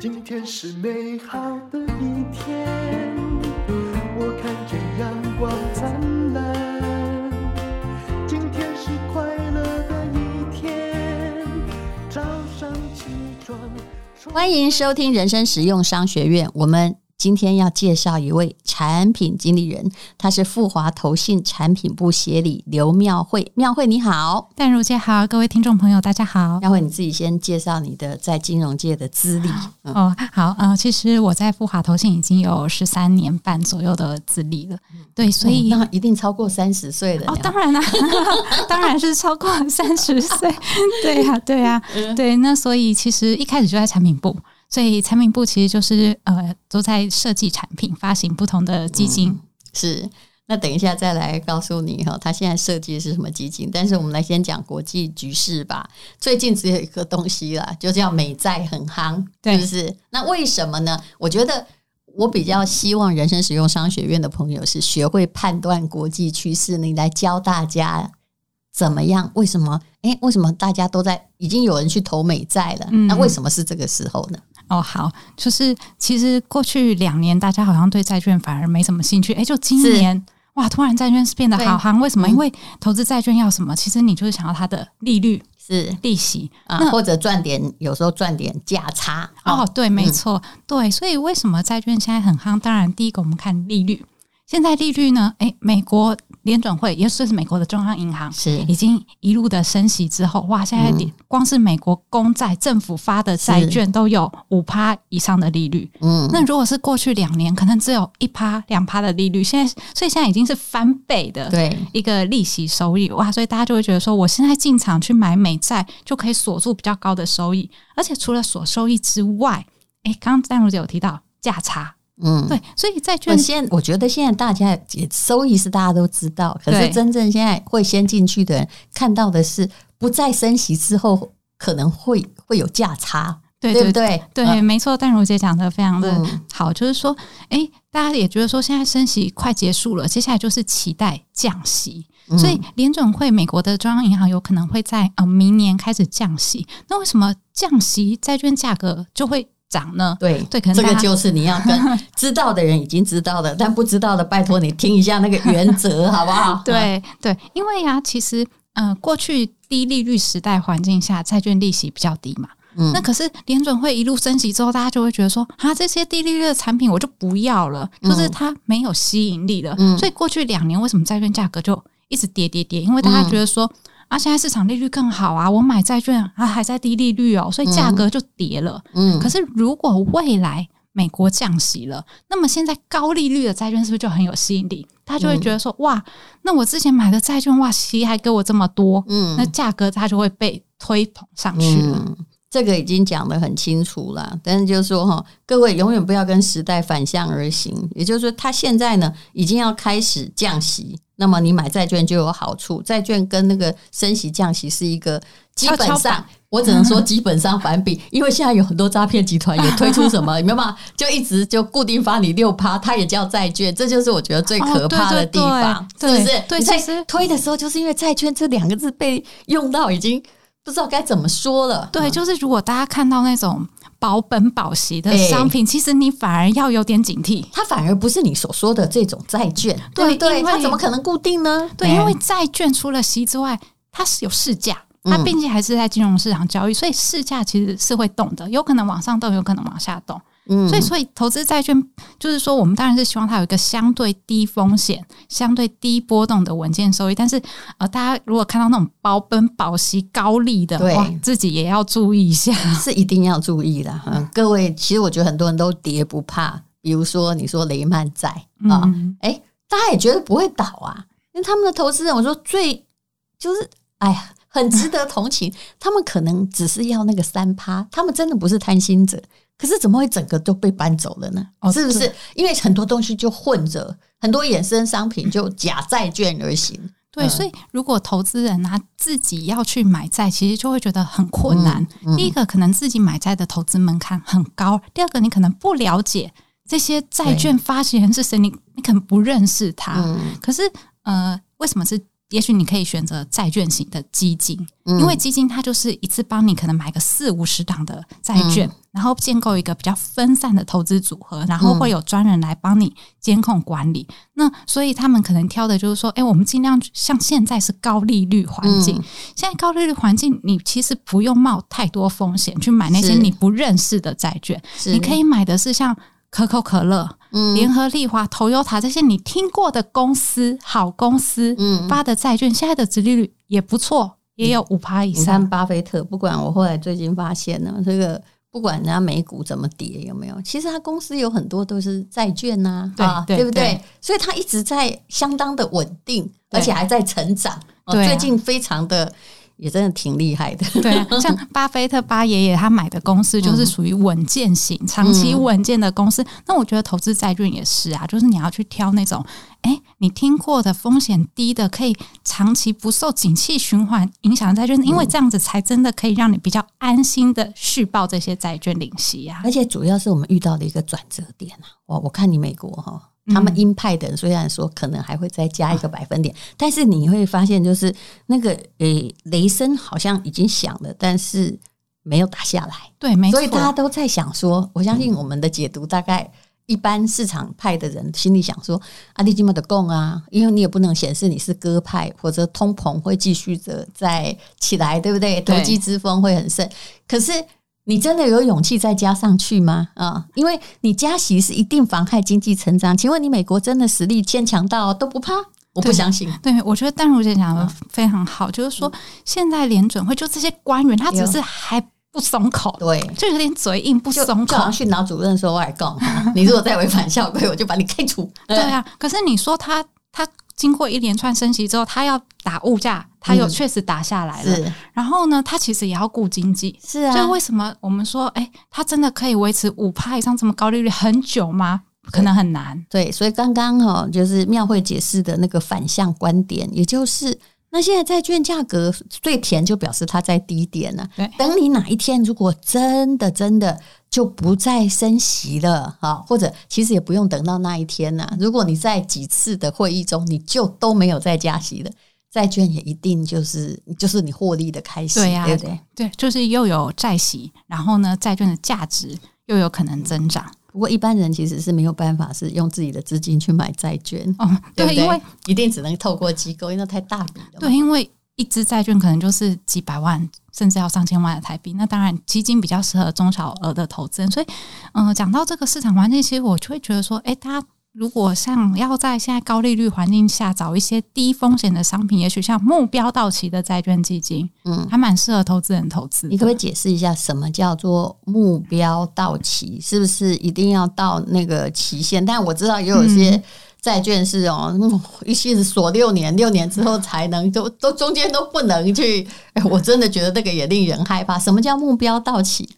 今天是美好的一天，我看见阳光灿烂。今天是快乐的一天，早上起床。欢迎收听人生实用商学院，我们。今天要介绍一位产品经理人，他是富华投信产品部协理刘妙慧。妙慧你好，淡如姐好，各位听众朋友大家好。妙慧你自己先介绍你的在金融界的资历。嗯、哦，好，呃，其实我在富华投信已经有十三年半左右的资历了。对，所以、哦、那一定超过三十岁的。哦，当然啦，当然是超过三十岁。对呀、啊，对呀、啊，对。那所以其实一开始就在产品部。所以产品部其实就是呃，都在设计产品，发行不同的基金。嗯、是，那等一下再来告诉你哈，他现在设计的是什么基金？但是我们来先讲国际局势吧。最近只有一个东西啦，就叫美债很夯，对是不是？那为什么呢？我觉得我比较希望人生实用商学院的朋友是学会判断国际趋势，你来教大家。怎么样？为什么？诶，为什么大家都在已经有人去投美债了？嗯、那为什么是这个时候呢？哦，好，就是其实过去两年大家好像对债券反而没什么兴趣。诶，就今年哇，突然债券是变得好夯，为什么？嗯、因为投资债券要什么？其实你就是想要它的利率是利息啊，或者赚点，有时候赚点价差。哦，对，没错，嗯、对，所以为什么债券现在很夯？当然，第一个我们看利率。现在利率呢？诶，美国联准会也就是美国的中央银行，是已经一路的升息之后，哇！现在光是美国公债政府发的债券都有五趴以上的利率。嗯，那如果是过去两年，可能只有一趴两趴的利率，现在所以现在已经是翻倍的对一个利息收益哇！所以大家就会觉得说，我现在进场去买美债就可以锁住比较高的收益，而且除了锁收益之外，诶，刚刚淡如姐有提到价差。嗯，对，所以债券现我觉得现在大家也收益是大家都知道，可是真正现在会先进去的人看到的是不再升息之后可能会会有价差，对对对对，对嗯、没错。但如姐讲的非常的好，就是说，哎，大家也觉得说现在升息快结束了，接下来就是期待降息，所以联准会美国的中央银行有可能会在呃明年开始降息。那为什么降息债券价格就会？涨呢？对对，可能这个就是你要跟 知道的人已经知道的，但不知道的，拜托你听一下那个原则，好不好？对对，因为呀、啊，其实呃，过去低利率时代环境下，债券利息比较低嘛。嗯，那可是联准会一路升级之后，大家就会觉得说啊，这些低利率的产品我就不要了，就是它没有吸引力了。嗯，所以过去两年为什么债券价格就一直跌跌跌？因为大家觉得说。啊，现在市场利率更好啊！我买债券啊，还在低利率哦，所以价格就跌了。嗯，可是如果未来美国降息了，那么现在高利率的债券是不是就很有吸引力？他就会觉得说，嗯、哇，那我之前买的债券，哇，息还给我这么多，嗯，那价格它就会被推捧上去了。嗯、这个已经讲得很清楚了，但是就是说哈，各位永远不要跟时代反向而行，也就是说，他现在呢已经要开始降息。那么你买债券就有好处，债券跟那个升息降息是一个基本上，我只能说基本上反比，因为现在有很多诈骗集团也推出什么，明白吗？就一直就固定发你六趴，它也叫债券，这就是我觉得最可怕的地方，哦、对对对是不是？对，其实推的时候就是因为债券这两个字被用到已经不知道该怎么说了。对，就是如果大家看到那种。保本保息的商品，欸、其实你反而要有点警惕，它反而不是你所说的这种债券，对对，它怎么可能固定呢？对，因为债券除了息之外，它是有市价，它毕竟还是在金融市场交易，所以市价其实是会动的，有可能往上动，有可能往下动。嗯，所以所以投资债券就是说，我们当然是希望它有一个相对低风险、相对低波动的稳健收益。但是呃，大家如果看到那种保本保息高利的，对，自己也要注意一下，是一定要注意的。嗯，各位，其实我觉得很多人都跌不怕，比如说你说雷曼债啊，哎、嗯欸，大家也觉得不会倒啊，因为他们的投资人，我说最就是哎呀，很值得同情。他们可能只是要那个三趴，他们真的不是贪心者。可是怎么会整个都被搬走了呢？哦、是不是因为很多东西就混着，很多衍生商品就假债券而行？对，所以如果投资人他自己要去买债，其实就会觉得很困难。嗯嗯、第一个，可能自己买债的投资门槛很高；第二个，你可能不了解这些债券发行人是谁，你你可能不认识他。嗯、可是呃，为什么是也许你可以选择债券型的基金，因为基金它就是一次帮你可能买个四五十档的债券，然后建构一个比较分散的投资组合，然后会有专人来帮你监控管理。那所以他们可能挑的就是说，哎，我们尽量像现在是高利率环境，现在高利率环境，你其实不用冒太多风险去买那些你不认识的债券，你可以买的是像。可口可乐、联合利华、Toyota 这些你听过的公司、好公司发的债券，现在的殖利率也不错，也有五趴以上。你看巴菲特，不管我后来最近发现呢，这个不管人家美股怎么跌，有没有？其实他公司有很多都是债券呐，对啊，对不对？所以他一直在相当的稳定，而且还在成长。最近非常的。也真的挺厉害的，对啊，像巴菲特巴爷爷他买的公司就是属于稳健型、嗯、长期稳健的公司。那我觉得投资债券也是啊，就是你要去挑那种，哎，你听过的风险低的，可以长期不受景气循环影响的债券，因为这样子才真的可以让你比较安心的续报这些债券领息啊。而且主要是我们遇到的一个转折点啊，我我看你美国哈。他们鹰派的人虽然说可能还会再加一个百分点，但是你会发现，就是那个诶雷声好像已经响了，但是没有打下来。对，没错。所以大家都在想说，我相信我们的解读，大概一般市场派的人心里想说：阿里基莫的供啊，因为你也不能显示你是鸽派，或者通膨会继续的再起来，对不对？投机之风会很盛。可是。你真的有勇气再加上去吗？啊，因为你加息是一定妨害经济成长。请问你美国真的实力坚强到都不怕？我不相信。对，我觉得淡如姐讲的非常好，嗯、就是说现在联准会就这些官员，他只是还不松口，对，就有点嘴硬不松口。训导主任说：“我来告你，如果再违反校规，我就把你开除。”对啊，可是你说他他。经过一连串升息之后，他要打物价，他又确实打下来了。嗯、然后呢，他其实也要顾经济。是啊，所以为什么我们说，哎、欸，他真的可以维持五趴以上这么高利率很久吗？可能很难。对，所以刚刚哈，就是妙慧解释的那个反向观点，也就是那现在债券价格最甜，就表示它在低点了、啊。对，等你哪一天如果真的真的。就不再升息了啊，或者其实也不用等到那一天呐。如果你在几次的会议中，你就都没有再加息了，债券也一定就是就是你获利的开始，对呀，对不对？对，就是又有债息，然后呢，债券的价值又有可能增长。不过一般人其实是没有办法是用自己的资金去买债券，哦，对，对，因为一定只能透过机构，因为太大笔了。对，因为。一支债券可能就是几百万，甚至要上千万的台币。那当然，基金比较适合中小额的投资人。所以，嗯、呃，讲到这个市场环境，其实我就会觉得说，哎，大家如果像要在现在高利率环境下找一些低风险的商品，也许像目标到期的债券基金，嗯，还蛮适合投资人投资。你可不可以解释一下，什么叫做目标到期？是不是一定要到那个期限？但我知道也有一些。嗯债券是哦，一些是锁六年，六年之后才能，都都中间都不能去。哎，我真的觉得这个也令人害怕。什么叫目标到期？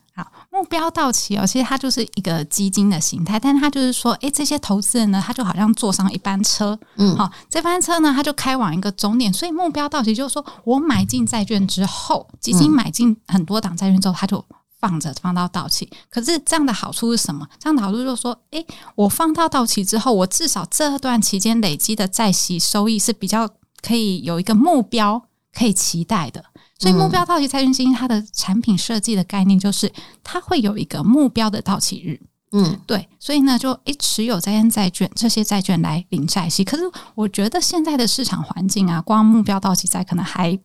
好，目标到期哦，其实它就是一个基金的形态，但是它就是说，哎，这些投资人呢，他就好像坐上一班车，嗯，好，这班车呢，他就开往一个终点，所以目标到期就是说我买进债券之后，基金买进很多档债券之后，他就。放着放到到期，可是这样的好处是什么？这样的好处就是说，诶，我放到到期之后，我至少这段期间累积的债息收益是比较可以有一个目标可以期待的。所以，目标到期债券基金它的产品设计的概念就是，它会有一个目标的到期日。嗯，对，所以呢，就诶持有这些债券，这些债券来领债息。可是，我觉得现在的市场环境啊，光目标到期债可能还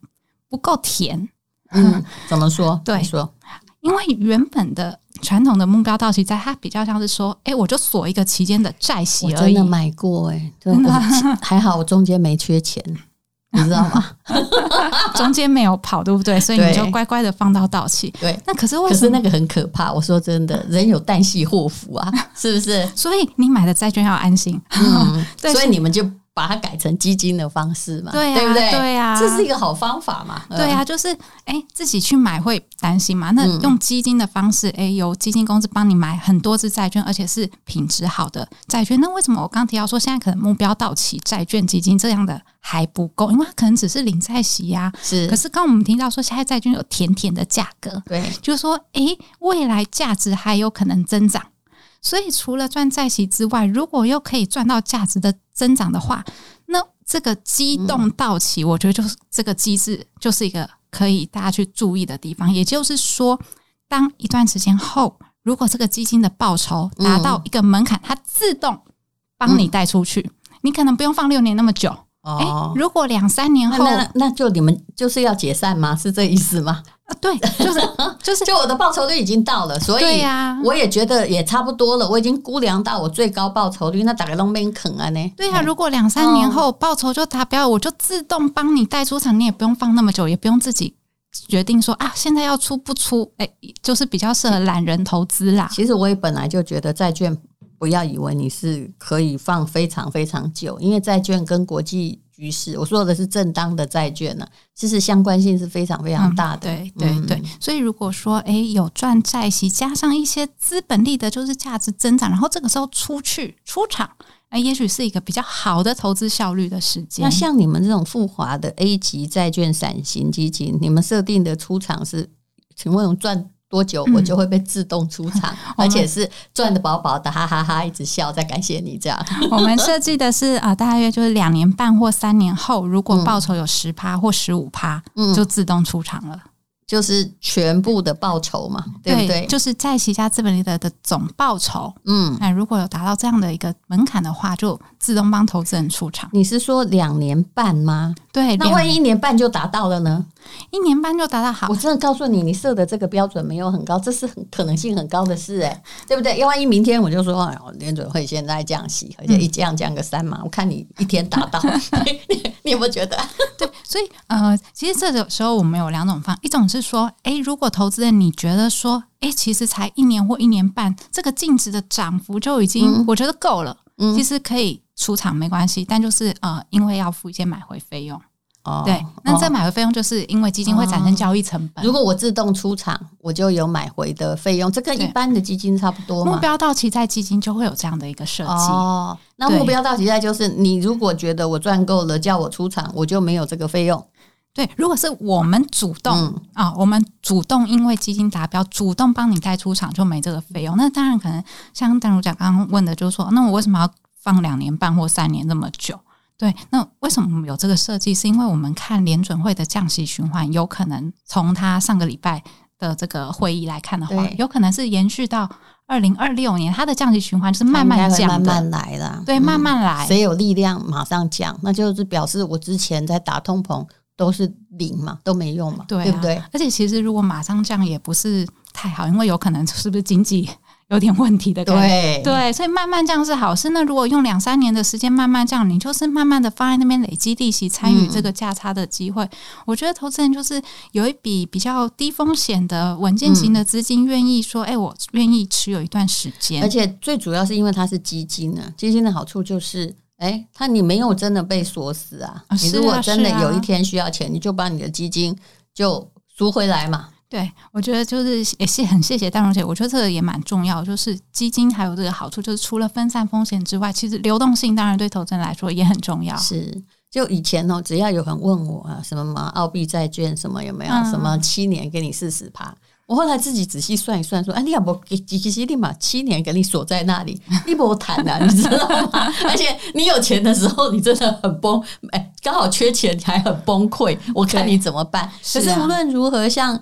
不够甜。嗯，怎么说？对，说。因为原本的传统的目标到期债，它比较像是说，哎，我就锁一个期间的债息而已。真的买过哎，真的还好，我中间没缺钱，你知道吗？中间没有跑，对不对？所以你就乖乖的放到到期。对，那可是为什么？可是那个很可怕。我说真的，人有旦夕祸福啊，是不是？所以你买的债券要安心。嗯，对，所以你们就。把它改成基金的方式嘛，对、啊、对不对？对呀、啊，这是一个好方法嘛。对呀、啊，就是哎，自己去买会担心嘛。那用基金的方式，哎，由基金公司帮你买很多只债券，而且是品质好的债券。那为什么我刚提到说现在可能目标到期债券基金这样的还不够？因为它可能只是领债息呀。是。可是刚我们听到说现在债券有甜甜的价格，对，就是说哎，未来价值还有可能增长。所以除了赚债息之外，如果又可以赚到价值的增长的话，那这个机动到期，我觉得就是这个机制就是一个可以大家去注意的地方。也就是说，当一段时间后，如果这个基金的报酬达到一个门槛，它自动帮你带出去，你可能不用放六年那么久。哎，如果两三年后，那那就你们就是要解散吗？是这意思吗？啊，对，就是 就是，就我的报酬率已经到了，所以呀，我也觉得也差不多了。我已经估量到我最高报酬率，那大概都没啃啊呢。对呀，如果两三年后报酬就达标，我就自动帮你带出场，你也不用放那么久，也不用自己决定说啊，现在要出不出？哎，就是比较适合懒人投资啦。其实我也本来就觉得债券不要以为你是可以放非常非常久，因为债券跟国际。局势，我说的是正当的债券呢、啊，其实相关性是非常非常大的。嗯、对对对，所以如果说哎有赚债息，加上一些资本利得，就是价值增长，然后这个时候出去出场，哎，也许是一个比较好的投资效率的时间。那像你们这种富华的 A 级债券散型基金，你们设定的出场是，请问有赚？多久我就会被自动出场，嗯、而且是赚得饱饱的，哈哈哈哈，一直笑，再感谢你这样。我们设计的是啊、呃，大约就是两年半或三年后，如果报酬有十趴或十五趴，嗯、就自动出场了。就是全部的报酬嘛，对不对？就是在旗下资本利得的总报酬。嗯，那如果有达到这样的一个门槛的话，就自动帮投资人出场。你是说两年半吗？对，那万一一年半就达到了呢？一年半就达到好，我真的告诉你，你设的这个标准没有很高，这是很可能性很高的事，哎，对不对？要万一明天我就说，哎，联准会现在降息，而且一降降个三嘛，我看你一天达到，你你有没有觉得？对，所以呃，其实这个时候我们有两种方，一种是。是说，诶，如果投资人你觉得说，诶，其实才一年或一年半，这个净值的涨幅就已经，我觉得够了，嗯，其实可以出场没关系，但就是呃，因为要付一些买回费用。哦，对，那这买回费用就是因为基金会产生交易成本。如果我自动出场，我就有买回的费用，这跟一般的基金差不多嘛。目标到期在基金就会有这样的一个设计。哦，那目标到期在就是你如果觉得我赚够了，叫我出场，我就没有这个费用。对，如果是我们主动啊、我们主动因为基金达标，主动帮你带出场，就没这个费用。那当然可能像淡如讲刚刚问的，就是说，那我为什么要放两年半或三年这么久？对，那为什么有这个设计？是因为我们看联准会的降息循环，有可能从他上个礼拜的这个会议来看的话，有可能是延续到二零二六年，它的降息循环就是慢慢降，慢慢来的。对，慢慢来，谁有力量马上降，那就是表示我之前在打通膨。都是零嘛，都没用嘛，对，啊、对不对？而且其实如果马上降也不是太好，因为有可能是不是经济有点问题的感觉。对对，所以慢慢降是好事。那如果用两三年的时间慢慢降，你就是慢慢的放在那边累积利息，参与这个价差的机会。嗯、我觉得投资人就是有一笔比较低风险的稳健型的资金，愿意说，哎、嗯，我愿意持有一段时间。而且最主要是因为它是基金呢，基金的好处就是。哎，他你没有真的被锁死啊！你如果真的有一天需要钱，你就把你的基金就赎回来嘛。对，我觉得就是也是很谢谢大荣姐，我觉得这个也蛮重要。就是基金还有这个好处，就是除了分散风险之外，其实流动性当然对投资人来说也很重要。是，就以前哦，只要有人问我啊，什么嘛澳币债券什么有没有，嗯、什么七年给你四十趴。我后来自己仔细算一算，说：“哎，你要不给其实立马七年给你锁在那里，你不谈啊，你知道吗？而且你有钱的时候，你真的很崩，哎，刚好缺钱还很崩溃，我看你怎么办？可是无论如何，像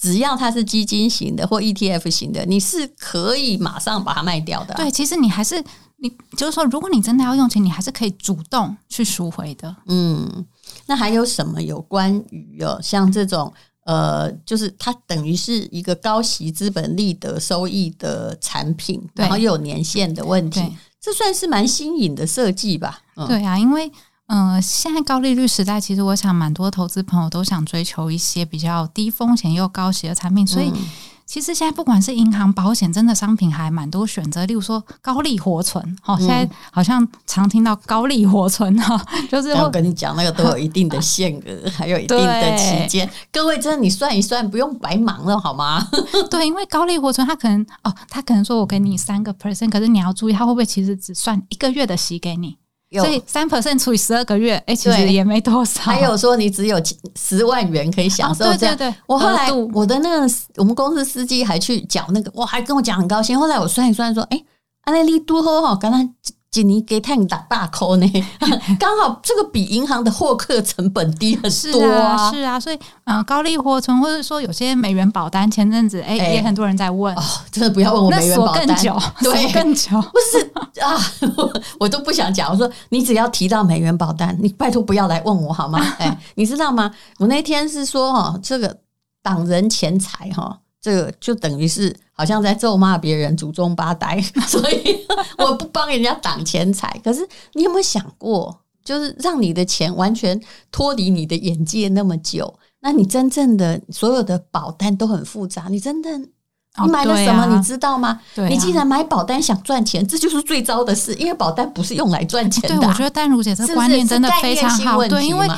只要它是基金型的或 ETF 型的，你是可以马上把它卖掉的啊。对，其实你还是你就是说，如果你真的要用钱，你还是可以主动去赎回的。嗯，那还有什么有关于哦，像这种？呃，就是它等于是一个高息资本利得收益的产品，然后又有年限的问题，这算是蛮新颖的设计吧？嗯、对啊，因为嗯、呃，现在高利率时代，其实我想蛮多投资朋友都想追求一些比较低风险又高息的产品，所以。嗯其实现在不管是银行、保险，真的商品还蛮多选择。例如说高利活存，哦，现在好像常听到高利活存哈，就是我跟你讲，那个都有一定的限额，还有一定的期间。各位，真的你算一算，不用白忙了好吗？对，因为高利活存，他可能哦，他可能说我给你三个 percent，可是你要注意，他会不会其实只算一个月的息给你？所以三 percent 除以十二个月，哎，其实也没多少。还有说你只有十万元可以享受这样。哦、对对对，我后来我的那个我们公司司机还去讲那个，哇，还跟我讲很高兴。后来我算一算说，哎，安利利多好哈，刚刚今年给他打大扣呢，刚好这个比银行的获客成本低很多啊，是啊，所以嗯、呃，高利活存或者说有些美元保单，前阵子哎、欸、也很多人在问，哦，真的不要问我美元保单，更久，对，更久，不是啊我，我都不想讲，我说你只要提到美元保单，你拜托不要来问我好吗？哎，你知道吗？我那天是说哈，这个挡人钱财哈。这个就等于是好像在咒骂别人祖宗八代，所以我不帮人家挡钱财。可是你有没有想过，就是让你的钱完全脱离你的眼界那么久？那你真正的所有的保单都很复杂，你真的你买了什么？你知道吗？你既然买保单想赚钱，这就是最糟的事，因为保单不是用来赚钱的。对，我觉得淡如姐这个观念真的非常好，对，因为。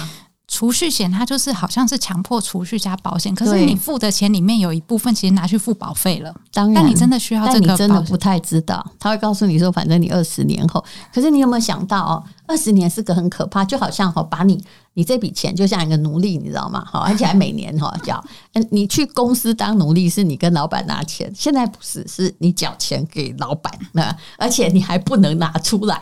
储蓄险它就是好像是强迫储蓄加保险，可是你付的钱里面有一部分其实拿去付保费了。当然，但你真的需要这个，你真的不太知道。他会告诉你说，反正你二十年后，可是你有没有想到哦？二十年是个很可怕，就好像哈，把你你这笔钱就像一个奴隶，你知道吗？好，而且还每年哈缴。嗯，你去公司当奴隶是你跟老板拿钱，现在不是，是你缴钱给老板，那而且你还不能拿出来。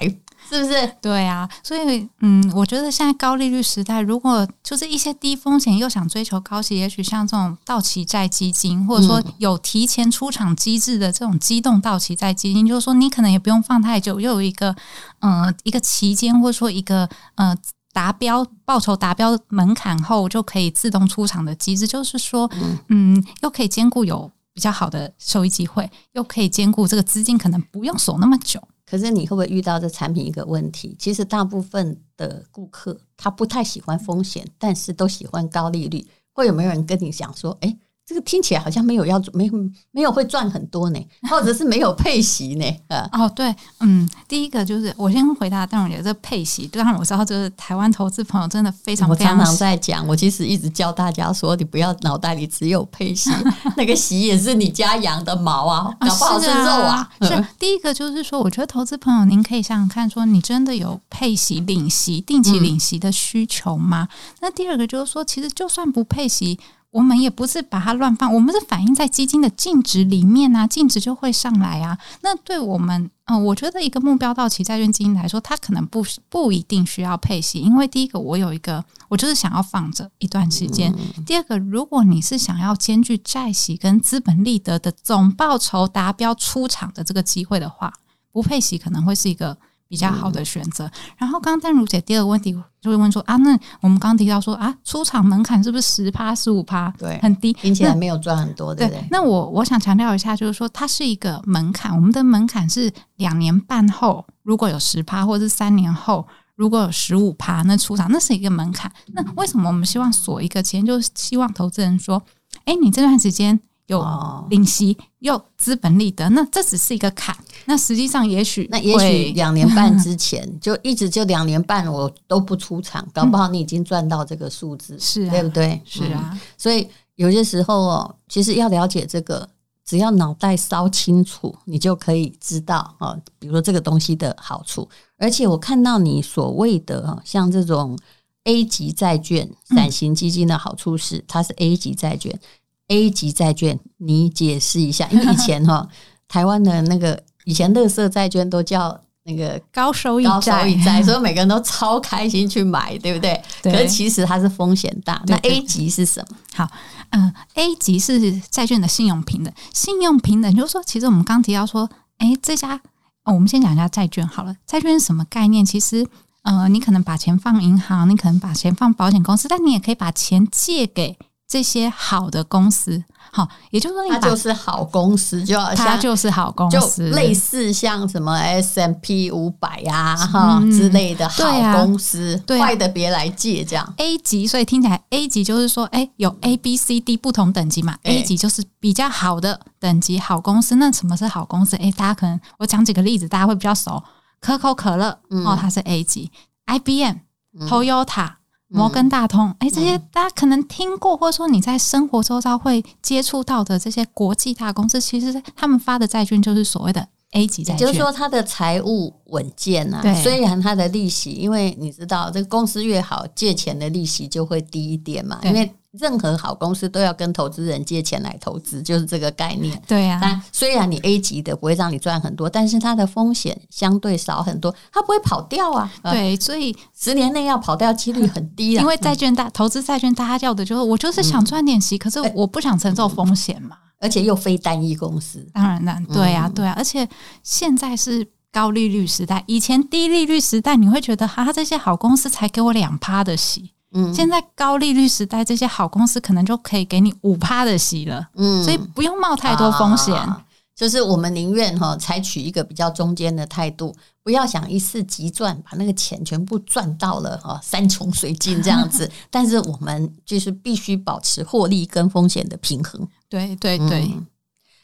是不是？对啊，所以嗯，我觉得现在高利率时代，如果就是一些低风险又想追求高息，也许像这种到期债基金，或者说有提前出场机制的这种机动到期债基金，就是说你可能也不用放太久，又有一个嗯一个期间，或者说一个呃达标报酬达标门槛后就可以自动出场的机制，就是说嗯，又可以兼顾有比较好的收益机会，又可以兼顾这个资金可能不用锁那么久。可是你会不会遇到这产品一个问题？其实大部分的顾客他不太喜欢风险，但是都喜欢高利率。会有没有人跟你讲说，诶？这个听起来好像没有要没没有会赚很多呢，或者是没有配息呢？呃，哦，对，嗯，第一个就是我先回答淡如姐这配息，当然我知道，就是台湾投资朋友真的非常非常，我常常在讲，我其实一直教大家说，你不要脑袋里只有配息，那个息也是你家养的毛啊，搞不好是肉啊。是，第一个就是说，我觉得投资朋友您可以想想看，说你真的有配息、领息、定期领息的需求吗？嗯、那第二个就是说，其实就算不配息。我们也不是把它乱放，我们是反映在基金的净值里面啊，净值就会上来啊。那对我们，嗯、呃，我觉得一个目标到期债券基金来说，它可能不不一定需要配息，因为第一个，我有一个，我就是想要放着一段时间；第二个，如果你是想要兼具债息跟资本利得的总报酬达标出场的这个机会的话，不配息可能会是一个。比较好的选择。嗯、然后刚刚淡如姐第二个问题就会问说啊，那我们刚刚提到说啊，出场门槛是不是十趴十五趴？对，很低，听起来没有赚很多，对不对？对，那我我想强调一下，就是说它是一个门槛，我们的门槛是两年半后如果有十趴，或者是三年后如果有十五趴，那出场那是一个门槛。那为什么我们希望锁一个钱？就是希望投资人说，哎，你这段时间。有领息又资本利得，那这只是一个坎。那实际上也许，那也许两年半之前 就一直就两年半我都不出场，搞不好你已经赚到这个数字，是、啊、对不对？是啊、嗯。所以有些时候哦，其实要了解这个，只要脑袋烧清楚，你就可以知道哦。比如说这个东西的好处，而且我看到你所谓的像这种 A 级债券、伞型基金的好处是，它是 A 级债券。A 级债券，你解释一下，因为以前哈，台湾的那个以前垃圾债券都叫那个高收益债，高收益债，所以每个人都超开心去买，对不对？对。可是其实它是风险大。那 A 级是什么？好，嗯、呃，A 级是债券的信用平等，信用平等就是说，其实我们刚提到说，哎，这家哦，我们先讲一下债券好了。债券是什么概念？其实，呃，你可能把钱放银行，你可能把钱放保险公司，但你也可以把钱借给。这些好的公司，好，也就是说你，它就是好公司，就它就是好公司，就类似像什么 S M P 五百呀哈之类的好公司，坏、啊啊、的别来借这样。A 级，所以听起来 A 级就是说，哎，有 A、B、C、D 不同等级嘛？A 级就是比较好的等级好公司。那什么是好公司？哎，大家可能我讲几个例子，大家会比较熟。可口可乐哦，它是 A 级；IBM、Toyota。摩根大通，哎、欸，这些大家可能听过，或者说你在生活周遭会接触到的这些国际大公司，其实他们发的债券就是所谓的 A 级债券，就是说它的财务稳健啊。对，虽然它的利息，因为你知道这个公司越好，借钱的利息就会低一点嘛，因为。任何好公司都要跟投资人借钱来投资，就是这个概念。对呀、啊。但虽然你 A 级的不会让你赚很多，但是它的风险相对少很多，它不会跑掉啊。对，所以十年内要跑掉几率很低啊。因为债券大、嗯、投资债券，大家要的就是我就是想赚点息，嗯、可是我不想承受风险嘛。而且又非单一公司，当然了，对啊，对啊。而且现在是高利率时代，以前低利率时代，你会觉得哈，这些好公司才给我两趴的息。嗯，现在高利率时代，这些好公司可能就可以给你五趴的息了。嗯，所以不用冒太多风险。啊，就是我们宁愿哈采取一个比较中间的态度，不要想一次急赚，把那个钱全部赚到了哈山穷水尽这样子。但是我们就是必须保持获利跟风险的平衡。对对对，嗯，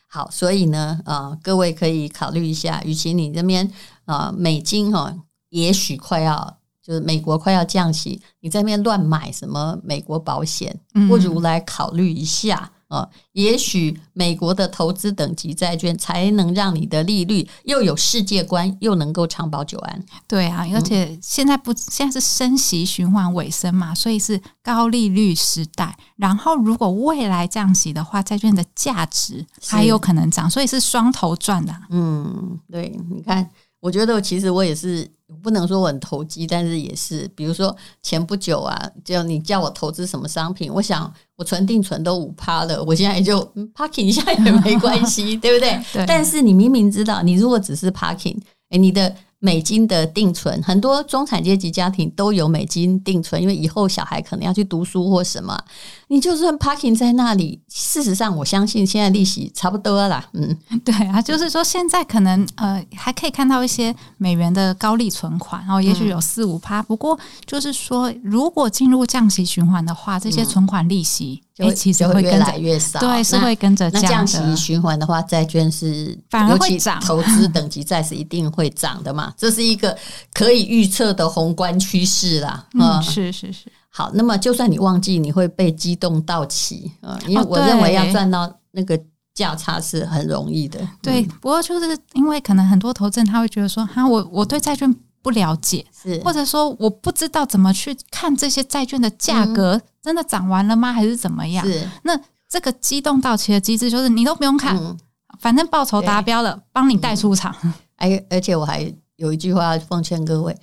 好，所以呢，呃，各位可以考虑一下，与其你这边啊，呃，美金哈，也许快要。就是美国快要降息，你在那边乱买什么美国保险，不如来考虑一下啊！也许美国的投资等级债券才能让你的利率又有世界观，又能够长保久安。对啊，而且现在不现在是升息循环尾声嘛，所以是高利率时代。然后如果未来降息的话，债券的价值还有可能涨，所以是双头赚的。嗯，对，你看，我觉得其实我也是。不能说我很投机，但是也是，比如说前不久啊，就你叫我投资什么商品，我想我存定存都五趴了，我现在也就 parking 一下也没关系，对不对？对。但是你明明知道，你如果只是 parking，哎，你的。美金的定存，很多中产阶级家庭都有美金定存，因为以后小孩可能要去读书或什么，你就算 parking 在那里，事实上我相信现在利息差不多啦。嗯，对啊，就是说现在可能呃还可以看到一些美元的高利存款，然后也许有四五趴。不过就是说，如果进入降息循环的话，这些存款利息。就其实会越来越少，对，是会跟着降。息循环的话，债券是反而会涨，投资等级债是一定会涨的嘛？这是一个可以预测的宏观趋势啦。嗯，是是是。好，那么就算你忘记，你会被激动到期嗯，因为我认为要赚到那个价差是很容易的。对，不过就是因为可能很多投资人他会觉得说，哈，我我对债券。不了解，是或者说我不知道怎么去看这些债券的价格真的涨完了吗？还是怎么样？是那这个机动到期的机制就是你都不用看，嗯、反正报酬达标了，帮你带出场。哎，而且我还有一句话要奉劝各位，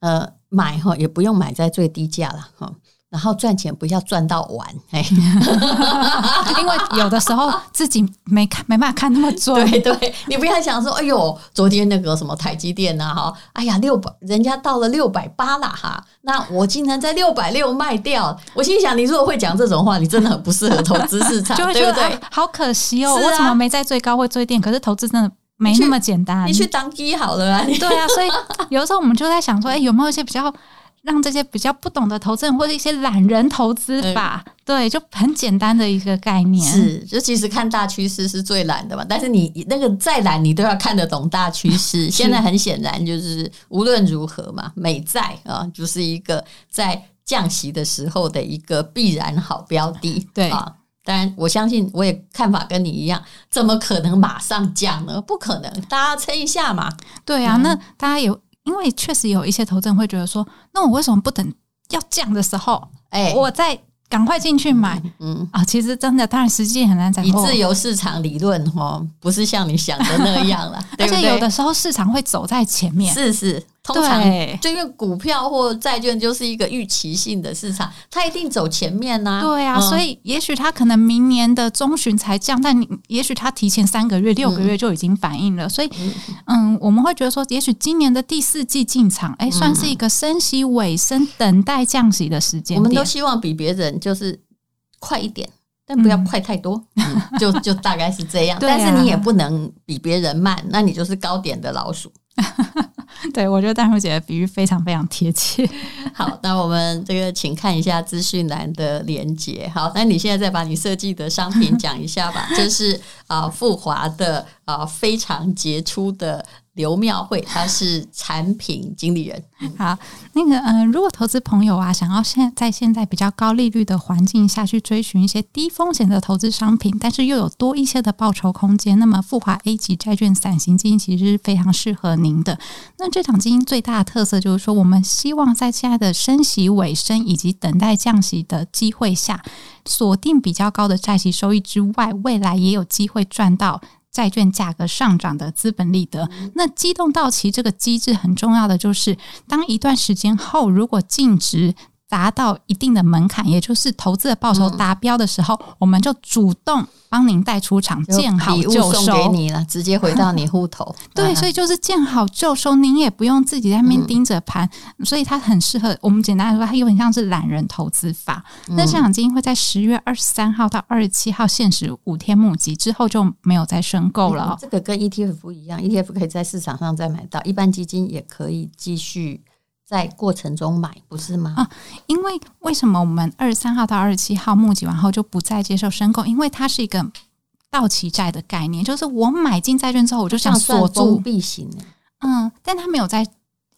呃，买哈也不用买在最低价了哈。然后赚钱不要赚到完，哎，因为有的时候自己没看没办法看那么准。对对，你不要想说，哎呦，昨天那个什么台积电呐，哈，哎呀，六百，人家到了六百八了哈，那我竟然在六百六卖掉。我心想，你如果会讲这种话，你真的很不适合投资市场，就会觉得对对、啊、好可惜哦。我怎么没在最高或最低？可是投资真的没那么简单。你去当机好了啊！对啊，所以有的时候我们就在想说，哎，有没有一些比较。让这些比较不懂的投资人或者一些懒人投资法，嗯、对，就很简单的一个概念。是，就其实看大趋势是最懒的嘛。但是你那个再懒，你都要看得懂大趋势。现在很显然就是无论如何嘛，美债啊，就是一个在降息的时候的一个必然好标的。对啊，当然我相信我也看法跟你一样，怎么可能马上降呢？不可能，大家撑一下嘛。对啊，嗯、那大家有。因为确实有一些投资人会觉得说，那我为什么不等要降的时候，哎，我再赶快进去买？嗯啊，其实真的，当然实际很难掌握。以自由市场理论哦，不是像你想的那样了。而且有的时候市场会走在前面。是是。通常，就因为股票或债券就是一个预期性的市场，它一定走前面呐。对啊，所以也许它可能明年的中旬才降，但你也许它提前三个月、六个月就已经反应了。所以，嗯，我们会觉得说，也许今年的第四季进场，哎，算是一个升息尾声、等待降息的时间。我们都希望比别人就是快一点，但不要快太多，就就大概是这样。但是你也不能比别人慢，那你就是高点的老鼠。对，我觉得淡如姐的比喻非常非常贴切。好，那我们这个请看一下资讯栏的连接。好，那你现在再把你设计的商品讲一下吧。这是啊，富华的啊非常杰出的刘妙慧，她是产品经理人。好，那个嗯、呃，如果投资朋友啊，想要现在在现在比较高利率的环境下去追寻一些低风险的投资商品，但是又有多一些的报酬空间，那么富华 A 级债券散型基金其实是非常适合您的。那这场基金最大的特色就是说，我们希望在现在的升息尾声以及等待降息的机会下，锁定比较高的债息收益之外，未来也有机会赚到。债券价格上涨的资本利得，那机动到期这个机制很重要的就是，当一段时间后，如果净值达到一定的门槛，也就是投资的报酬达标的时候，嗯、我们就主动帮您带出场，见好就收给你了，直接回到你户头。对，所以就是见好就收，您也不用自己在那边盯着盘，嗯、所以它很适合我们。简单来说，它有点像是懒人投资法。嗯、那这场基金会在十月二十三号到二十七号限时五天募集，之后就没有再申购了、嗯。这个跟 ETF 不一样，ETF 可以在市场上再买到，一般基金也可以继续。在过程中买不是吗？啊，因为为什么我们二十三号到二十七号募集完后就不再接受申购？因为它是一个到期债的概念，就是我买进债券之后，我就想锁住。嗯，但它没有在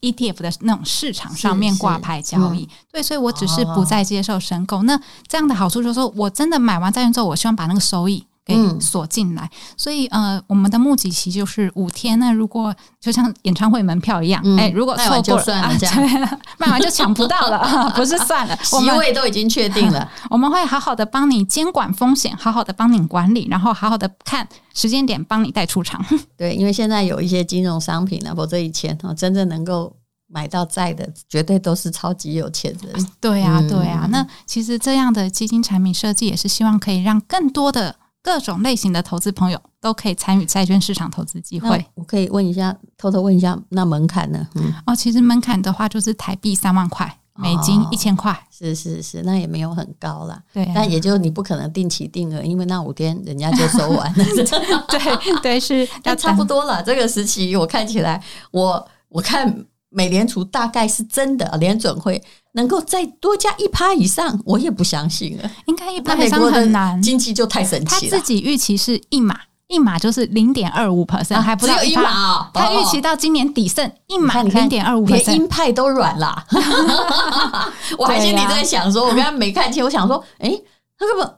ETF 的那种市场上面挂牌交易，嗯、对，所以我只是不再接受申购。哦、那这样的好处就是说，我真的买完债券之后，我希望把那个收益。给锁进来，所以呃，我们的募集期就是五天。那如果就像演唱会门票一样，哎、嗯，如果错过就算了，这样 卖完就抢不到了，不是算了，席位都已经确定了。我们会好好的帮你监管风险，好好的帮你管理，然后好好的看时间点，帮你带出场。对，因为现在有一些金融商品呢，否则以前哈，真正能够买到债的，绝对都是超级有钱人。对呀、啊，对呀、啊。嗯、那其实这样的基金产品设计，也是希望可以让更多的。各种类型的投资朋友都可以参与债券市场投资机会。我可以问一下，偷偷问一下，那门槛呢？嗯，哦，其实门槛的话就是台币三万块，美金一千块。哦，是是是，那也没有很高啦。对啊，但也就你不可能定期定额，因为那五天人家就收完了。对对是，那差不多了。这个时期我看起来，我我看美联储大概是真的联准会。能够再多加一趴以上，我也不相信了。应该一趴以上很难，经济就太神奇了。他自己预期是一码，一码就是零点二五 percent，还不到一码哦。他预期到今年底剩一码零点二五 percent，连鹰派都软了。我还心里在想说，我刚刚没看清，我想说，哎，他根本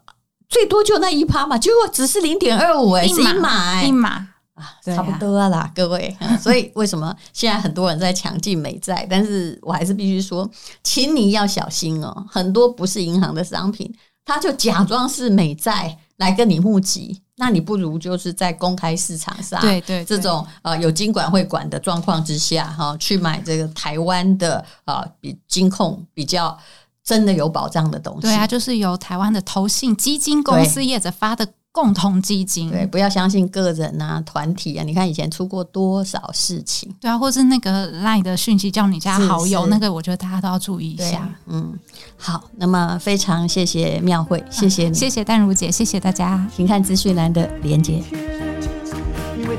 最多就那一趴嘛，结果只是零点二五，哎，一码，一码。啊，差不多啦，啊、各位。所以为什么现在很多人在抢进美债？但是我还是必须说，请你要小心哦。很多不是银行的商品，他就假装是美债来跟你募集。那你不如就是在公开市场上，对对，这种呃有金管会管的状况之下，哈，去买这个台湾的啊，比金控比较真的有保障的东西。对啊，就是由台湾的投信基金公司业者发的。共同基金，对，不要相信个人啊、团体啊。你看以前出过多少事情，对啊，或是那个 LINE 的讯息叫你加好友，那个我觉得大家都要注意一下。嗯，好，那么非常谢谢妙慧，谢谢你，谢谢淡如姐，谢谢大家。请看资讯栏的连接。因为